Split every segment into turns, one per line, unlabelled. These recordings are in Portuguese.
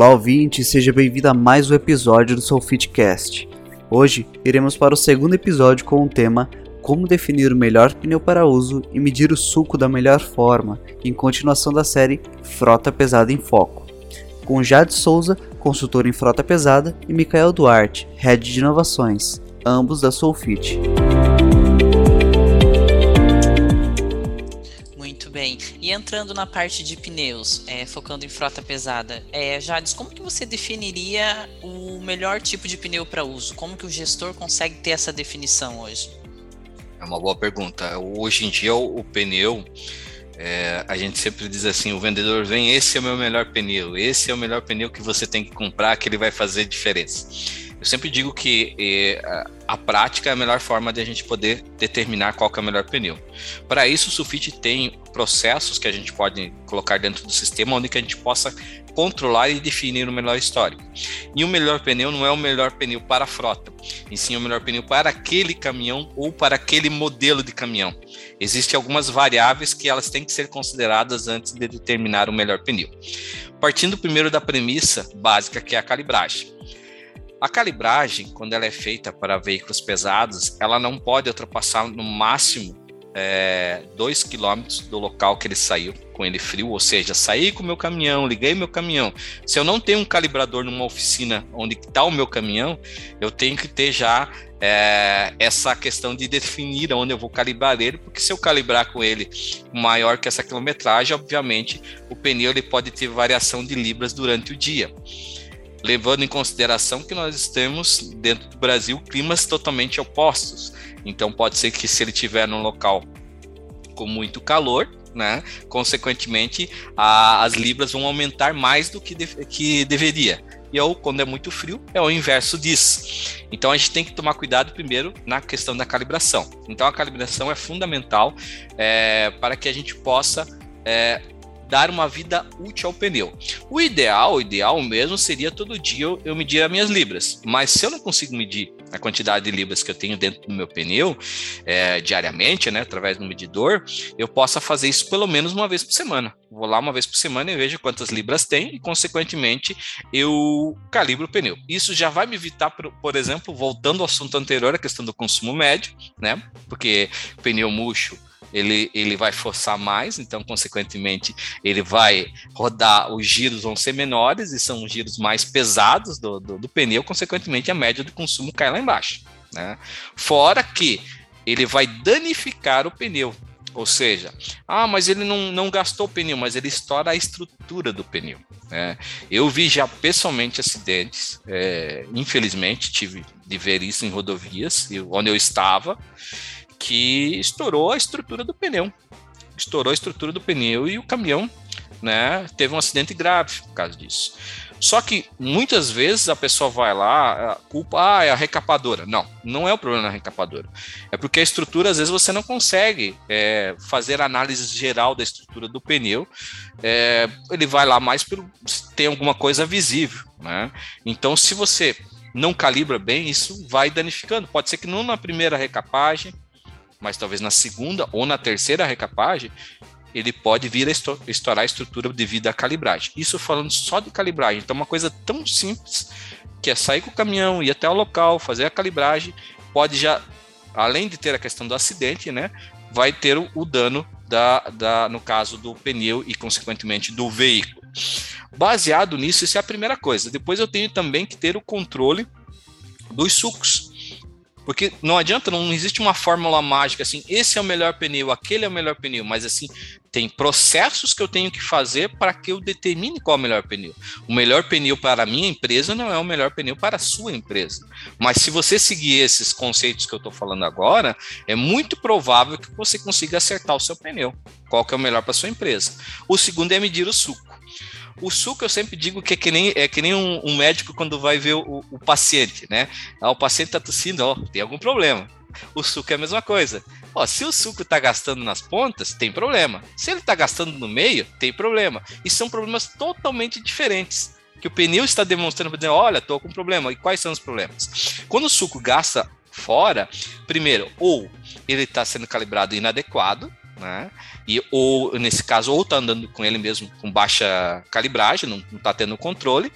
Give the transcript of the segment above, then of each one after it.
Olá, ouvinte, seja bem-vindo a mais um episódio do Soulfitcast. Hoje iremos para o segundo episódio com o tema Como definir o melhor pneu para uso e medir o suco da melhor forma, em continuação da série Frota Pesada em Foco, com Jade Souza, consultor em frota pesada, e Michael Duarte, head de inovações, ambos da Soulfit.
Bem. E entrando na parte de pneus, é, focando em frota pesada, é, Jades, como que você definiria o melhor tipo de pneu para uso? Como que o gestor consegue ter essa definição hoje?
É uma boa pergunta. Hoje em dia o, o pneu é, a gente sempre diz assim: o vendedor vem, esse é o meu melhor pneu, esse é o melhor pneu que você tem que comprar, que ele vai fazer diferença. Eu sempre digo que eh, a prática é a melhor forma de a gente poder determinar qual é o melhor pneu. Para isso, o Sulfite tem processos que a gente pode colocar dentro do sistema, onde a gente possa controlar e definir o melhor histórico. E o melhor pneu não é o melhor pneu para a frota, e sim o melhor pneu para aquele caminhão ou para aquele modelo de caminhão. Existem algumas variáveis que elas têm que ser consideradas antes de determinar o melhor pneu. Partindo primeiro da premissa básica que é a calibragem. A calibragem, quando ela é feita para veículos pesados, ela não pode ultrapassar no máximo 2 é, km do local que ele saiu com ele frio, ou seja, saí com o meu caminhão, liguei meu caminhão. Se eu não tenho um calibrador numa oficina onde está o meu caminhão, eu tenho que ter já é, essa questão de definir onde eu vou calibrar ele, porque se eu calibrar com ele maior que essa quilometragem, obviamente o pneu ele pode ter variação de libras durante o dia levando em consideração que nós temos dentro do Brasil climas totalmente opostos. Então pode ser que se ele estiver num local com muito calor, né, consequentemente a, as libras vão aumentar mais do que, de, que deveria. E ou quando é muito frio, é o inverso disso. Então a gente tem que tomar cuidado primeiro na questão da calibração. Então a calibração é fundamental é, para que a gente possa é, dar uma vida útil ao pneu. O ideal, o ideal mesmo seria todo dia eu, eu medir as minhas libras, mas se eu não consigo medir a quantidade de libras que eu tenho dentro do meu pneu é, diariamente, né, através do medidor, eu possa fazer isso pelo menos uma vez por semana. Vou lá uma vez por semana e vejo quantas libras tem e, consequentemente, eu calibro o pneu. Isso já vai me evitar, por, por exemplo, voltando ao assunto anterior, a questão do consumo médio, né, porque pneu murcho ele, ele vai forçar mais, então, consequentemente, ele vai rodar, os giros vão ser menores e são os giros mais pesados do, do, do pneu, consequentemente, a média de consumo cai lá embaixo. Né? Fora que ele vai danificar o pneu. Ou seja, ah, mas ele não, não gastou o pneu, mas ele estoura a estrutura do pneu. Né? Eu vi já pessoalmente acidentes, é, infelizmente tive de ver isso em rodovias, onde eu estava, que estourou a estrutura do pneu. Estourou a estrutura do pneu e o caminhão né, teve um acidente grave por causa disso. Só que muitas vezes a pessoa vai lá, culpa ah, é a recapadora. Não, não é o problema da recapadora. É porque a estrutura, às vezes, você não consegue é, fazer análise geral da estrutura do pneu. É, ele vai lá mais pelo tem alguma coisa visível. Né? Então, se você não calibra bem, isso vai danificando. Pode ser que não na primeira recapagem, mas talvez na segunda ou na terceira recapagem, ele pode vir a estourar a estrutura devido à calibragem. Isso falando só de calibragem. Então, uma coisa tão simples que é sair com o caminhão, ir até o local, fazer a calibragem, pode já, além de ter a questão do acidente, né, vai ter o, o dano da, da, no caso do pneu e, consequentemente, do veículo. Baseado nisso, isso é a primeira coisa. Depois eu tenho também que ter o controle dos sucos. Porque não adianta, não existe uma fórmula mágica assim, esse é o melhor pneu, aquele é o melhor pneu, mas assim, tem processos que eu tenho que fazer para que eu determine qual é o melhor pneu. O melhor pneu para a minha empresa não é o melhor pneu para a sua empresa. Mas se você seguir esses conceitos que eu estou falando agora, é muito provável que você consiga acertar o seu pneu. Qual que é o melhor para a sua empresa? O segundo é medir o suco. O suco eu sempre digo que é que nem, é que nem um, um médico quando vai ver o, o paciente, né? Ah, o paciente está tossindo, ó, tem algum problema. O suco é a mesma coisa. Ó, se o suco está gastando nas pontas, tem problema. Se ele está gastando no meio, tem problema. E são problemas totalmente diferentes. Que o pneu está demonstrando dizer, olha, estou com problema. E quais são os problemas? Quando o suco gasta fora, primeiro, ou ele está sendo calibrado inadequado, né? E ou nesse caso, ou tá andando com ele mesmo com baixa calibragem, não, não tá tendo controle.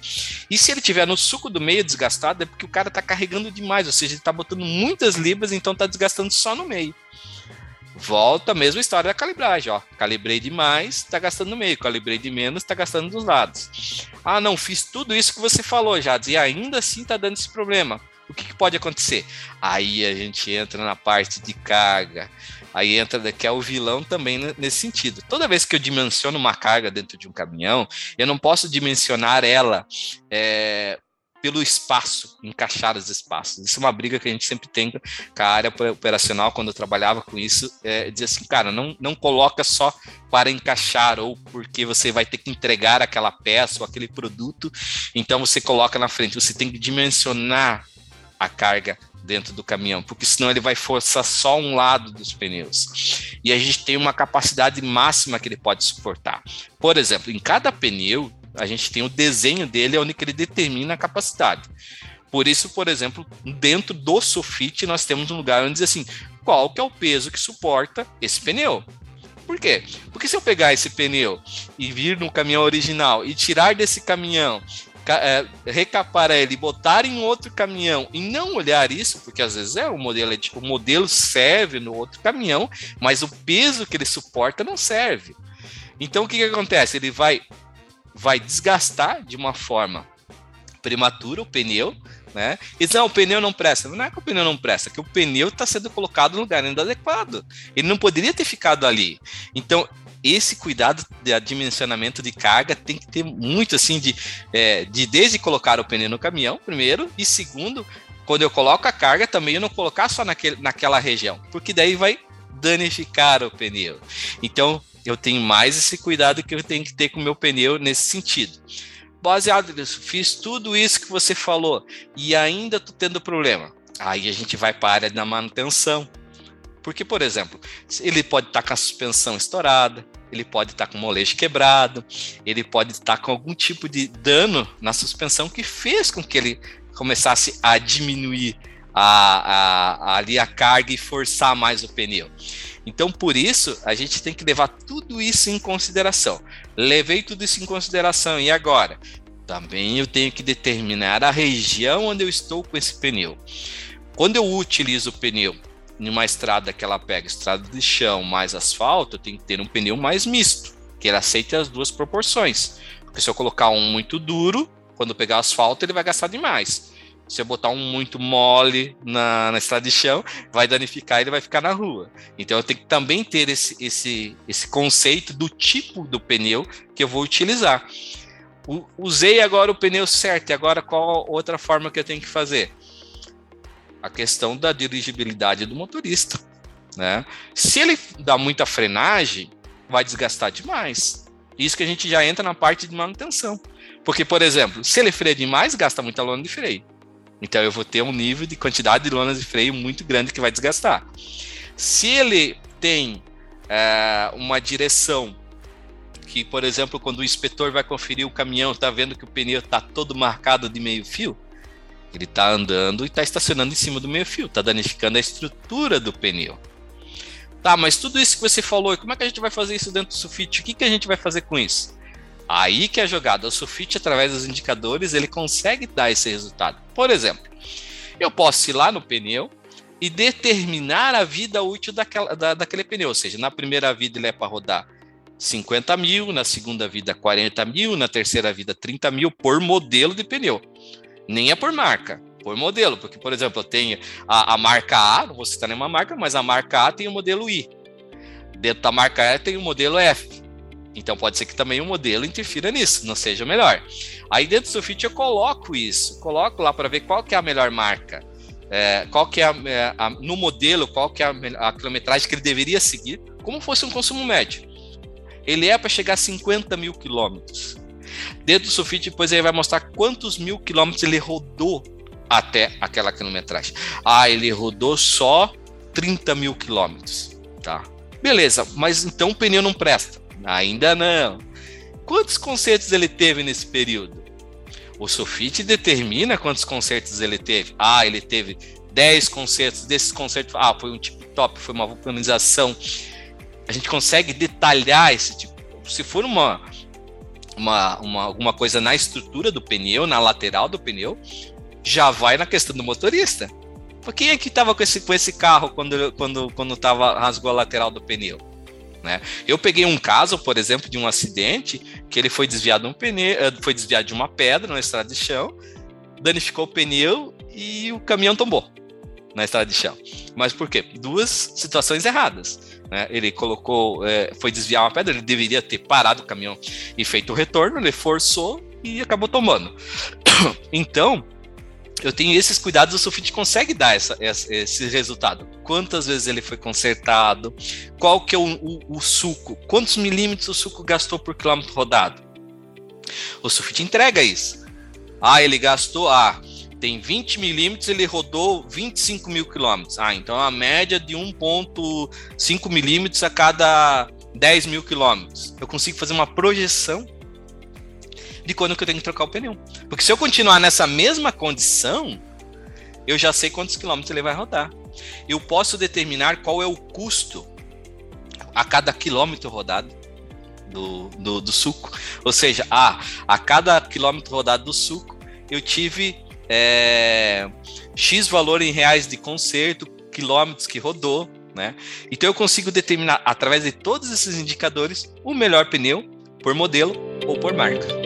E se ele tiver no suco do meio desgastado, é porque o cara tá carregando demais, ou seja, ele tá botando muitas libras, então tá desgastando só no meio. Volta a mesma história da calibragem, ó. Calibrei demais, tá gastando no meio. Calibrei de menos, tá gastando dos lados. Ah, não, fiz tudo isso que você falou, já e ainda assim tá dando esse problema. O que, que pode acontecer? Aí a gente entra na parte de carga, Aí entra que é o vilão também nesse sentido. Toda vez que eu dimensiono uma carga dentro de um caminhão, eu não posso dimensionar ela é, pelo espaço, encaixar os espaços. Isso é uma briga que a gente sempre tem com a área operacional, quando eu trabalhava com isso, é dizer assim, cara, não, não coloca só para encaixar ou porque você vai ter que entregar aquela peça ou aquele produto, então você coloca na frente, você tem que dimensionar a carga dentro do caminhão, porque senão ele vai forçar só um lado dos pneus. E a gente tem uma capacidade máxima que ele pode suportar. Por exemplo, em cada pneu, a gente tem o desenho dele, onde ele determina a capacidade. Por isso, por exemplo, dentro do sulfite, nós temos um lugar onde diz assim, qual que é o peso que suporta esse pneu. Por quê? Porque se eu pegar esse pneu e vir no caminhão original e tirar desse caminhão é, recapar ele, botar em outro caminhão e não olhar isso, porque às vezes é o modelo, é, tipo, o modelo serve no outro caminhão, mas o peso que ele suporta não serve. Então o que, que acontece? Ele vai, vai desgastar de uma forma prematura o pneu, né? E não, o pneu não presta. Não é que o pneu não presta, é que o pneu está sendo colocado no lugar inadequado. Ele não poderia ter ficado ali. Então, esse cuidado de dimensionamento de carga tem que ter muito assim de, é, de desde colocar o pneu no caminhão, primeiro, e segundo, quando eu coloco a carga, também eu não colocar só naquele, naquela região, porque daí vai danificar o pneu. Então, eu tenho mais esse cuidado que eu tenho que ter com o meu pneu nesse sentido. Baseado nisso, fiz tudo isso que você falou e ainda estou tendo problema. Aí a gente vai para a área da manutenção. Porque, por exemplo, ele pode estar tá com a suspensão estourada, ele pode estar com o molejo quebrado, ele pode estar com algum tipo de dano na suspensão que fez com que ele começasse a diminuir a, a, ali a carga e forçar mais o pneu. Então, por isso, a gente tem que levar tudo isso em consideração. Levei tudo isso em consideração, e agora? Também eu tenho que determinar a região onde eu estou com esse pneu. Quando eu utilizo o pneu em uma estrada que ela pega estrada de chão mais asfalto, eu tenho que ter um pneu mais misto, que ele aceite as duas proporções. Porque se eu colocar um muito duro, quando pegar asfalto, ele vai gastar demais. Se eu botar um muito mole na, na estrada de chão, vai danificar e ele vai ficar na rua. Então eu tenho que também ter esse, esse, esse conceito do tipo do pneu que eu vou utilizar. Usei agora o pneu certo, e agora qual outra forma que eu tenho que fazer? A questão da dirigibilidade do motorista. Né? Se ele dá muita frenagem, vai desgastar demais. Isso que a gente já entra na parte de manutenção. Porque, por exemplo, se ele freia demais, gasta muita lona de freio. Então eu vou ter um nível de quantidade de lonas de freio muito grande que vai desgastar. Se ele tem é, uma direção que, por exemplo, quando o inspetor vai conferir o caminhão, está vendo que o pneu está todo marcado de meio fio, ele está andando e está estacionando em cima do meio fio, está danificando a estrutura do pneu. Tá, mas tudo isso que você falou, como é que a gente vai fazer isso dentro do sulfite? O que, que a gente vai fazer com isso? Aí que é jogada. O sulfite, através dos indicadores, ele consegue dar esse resultado. Por exemplo, eu posso ir lá no pneu e determinar a vida útil daquela, da, daquele pneu. Ou seja, na primeira vida ele é para rodar 50 mil, na segunda vida 40 mil, na terceira vida 30 mil por modelo de pneu nem é por marca, por modelo, porque, por exemplo, eu tenho a, a marca A, não vou citar nenhuma marca, mas a marca A tem o modelo I. Dentro da marca E tem o modelo F. Então pode ser que também o modelo interfira nisso, não seja o melhor. Aí dentro do Sulfite eu coloco isso, coloco lá para ver qual que é a melhor marca. É, qual que é a, é, a, no modelo, qual que é a, a quilometragem que ele deveria seguir, como fosse um consumo médio. Ele é para chegar a 50 mil quilômetros. Dentro do sulfite, depois ele vai mostrar quantos mil quilômetros ele rodou até aquela quilometragem. Ah, ele rodou só 30 mil quilômetros. Tá. Beleza, mas então o pneu não presta. Ainda não. Quantos concertos ele teve nesse período? O sulfite determina quantos concertos ele teve. Ah, ele teve 10 concertos. Desses concertos, ah, foi um tip top, foi uma vulcanização A gente consegue detalhar esse tipo. Se for uma, uma, uma alguma coisa na estrutura do pneu, na lateral do pneu, já vai na questão do motorista. Quem é que estava com esse, com esse carro quando, quando, quando tava, rasgou a lateral do pneu? Né? Eu peguei um caso, por exemplo, de um acidente que ele foi desviado um pneu, eh, foi desviado de uma pedra na estrada de chão, danificou o pneu e o caminhão tombou na estrada de chão. Mas por quê? Duas situações erradas. Né? Ele colocou, é, foi desviar uma pedra, ele deveria ter parado o caminhão e feito o retorno, ele forçou e acabou tomando. então, eu tenho esses cuidados, o sulfite consegue dar essa, esse resultado. Quantas vezes ele foi consertado? Qual que é o, o, o suco? Quantos milímetros o suco gastou por quilômetro rodado? O sulfite entrega isso. Ah, ele gastou, ah, tem 20 milímetros, ele rodou 25 mil quilômetros. Ah, então a média de 1,5 milímetros a cada 10 mil quilômetros. Eu consigo fazer uma projeção de quando que eu tenho que trocar o pneu. Porque se eu continuar nessa mesma condição, eu já sei quantos quilômetros ele vai rodar. Eu posso determinar qual é o custo a cada quilômetro rodado do, do, do suco. Ou seja, ah, a cada quilômetro rodado do suco, eu tive é, X valor em reais de conserto, quilômetros que rodou, né? Então eu consigo determinar, através de todos esses indicadores, o melhor pneu por modelo ou por marca.